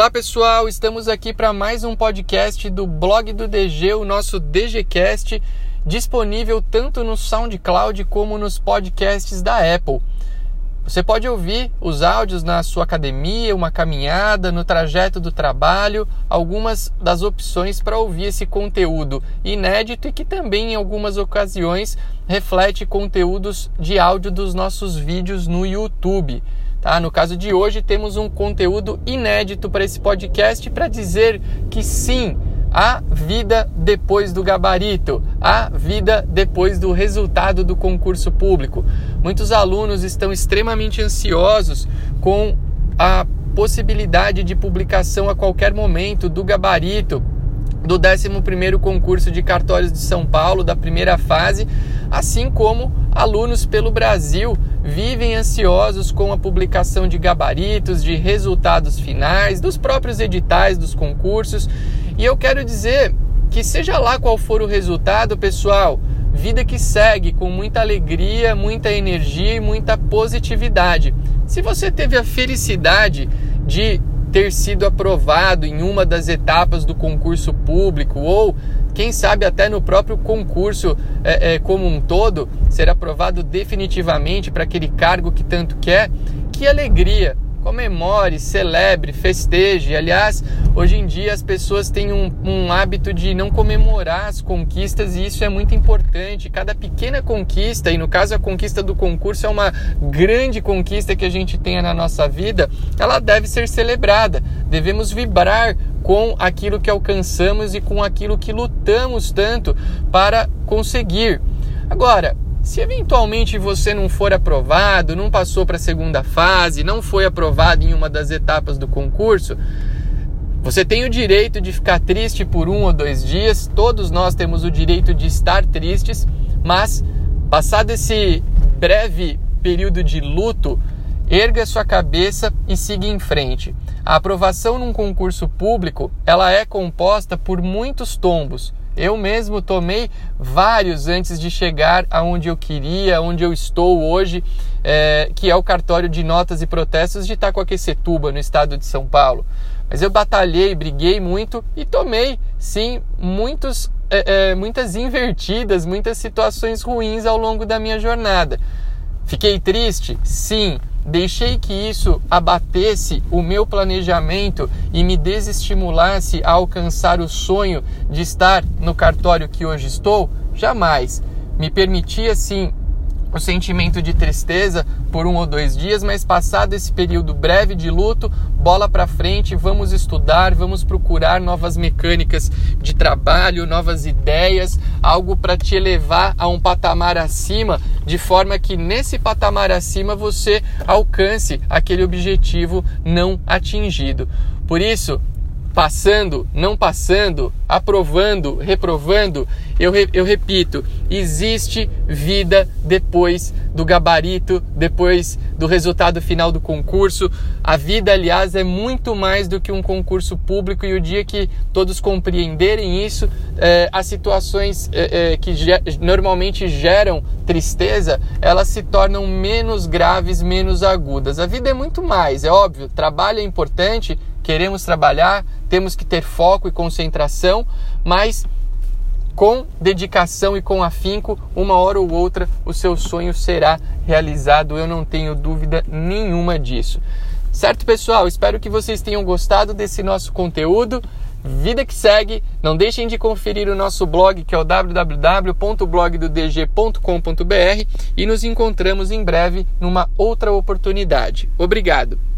Olá pessoal, estamos aqui para mais um podcast do blog do DG, o nosso DGCast, disponível tanto no SoundCloud como nos podcasts da Apple. Você pode ouvir os áudios na sua academia, uma caminhada, no trajeto do trabalho, algumas das opções para ouvir esse conteúdo inédito e que também em algumas ocasiões reflete conteúdos de áudio dos nossos vídeos no YouTube. Tá? No caso de hoje, temos um conteúdo inédito para esse podcast para dizer que sim, há vida depois do gabarito, há vida depois do resultado do concurso público. Muitos alunos estão extremamente ansiosos com a possibilidade de publicação a qualquer momento do gabarito do 11º concurso de cartórios de São Paulo, da primeira fase, assim como alunos pelo Brasil vivem ansiosos com a publicação de gabaritos, de resultados finais, dos próprios editais dos concursos. E eu quero dizer que seja lá qual for o resultado, pessoal, vida que segue com muita alegria, muita energia e muita positividade. Se você teve a felicidade de ter sido aprovado em uma das etapas do concurso público ou quem sabe até no próprio concurso é, é, como um todo ser aprovado definitivamente para aquele cargo que tanto quer, que alegria! comemore, celebre, festeje. Aliás, hoje em dia as pessoas têm um, um, hábito de não comemorar as conquistas e isso é muito importante. Cada pequena conquista, e no caso a conquista do concurso é uma grande conquista que a gente tenha na nossa vida, ela deve ser celebrada. Devemos vibrar com aquilo que alcançamos e com aquilo que lutamos tanto para conseguir. Agora, se eventualmente você não for aprovado, não passou para a segunda fase, não foi aprovado em uma das etapas do concurso, você tem o direito de ficar triste por um ou dois dias, todos nós temos o direito de estar tristes, mas passado esse breve período de luto, erga sua cabeça e siga em frente. A aprovação num concurso público, ela é composta por muitos tombos. Eu mesmo tomei vários antes de chegar aonde eu queria, onde eu estou hoje, é, que é o cartório de notas e protestos de Itacoaquecetuba, no estado de São Paulo. Mas eu batalhei, briguei muito e tomei, sim, muitos, é, é, muitas invertidas, muitas situações ruins ao longo da minha jornada. Fiquei triste? Sim. Deixei que isso abatesse o meu planejamento e me desestimulasse a alcançar o sonho de estar no cartório que hoje estou? Jamais. Me permitia sim o sentimento de tristeza por um ou dois dias, mas passado esse período breve de luto, bola para frente, vamos estudar, vamos procurar novas mecânicas de trabalho, novas ideias, algo para te elevar a um patamar acima, de forma que nesse patamar acima você alcance aquele objetivo não atingido. Por isso, passando, não passando, aprovando, reprovando, eu, eu repito, existe vida depois do gabarito, depois do resultado final do concurso. A vida, aliás, é muito mais do que um concurso público e o dia que todos compreenderem isso, é, as situações é, é, que normalmente geram tristeza, elas se tornam menos graves, menos agudas. A vida é muito mais, é óbvio, trabalho é importante, queremos trabalhar, temos que ter foco e concentração, mas com dedicação e com afinco, uma hora ou outra o seu sonho será realizado, eu não tenho dúvida nenhuma disso. Certo, pessoal? Espero que vocês tenham gostado desse nosso conteúdo. Vida que segue, não deixem de conferir o nosso blog que é o www.blogdodg.com.br e nos encontramos em breve numa outra oportunidade. Obrigado.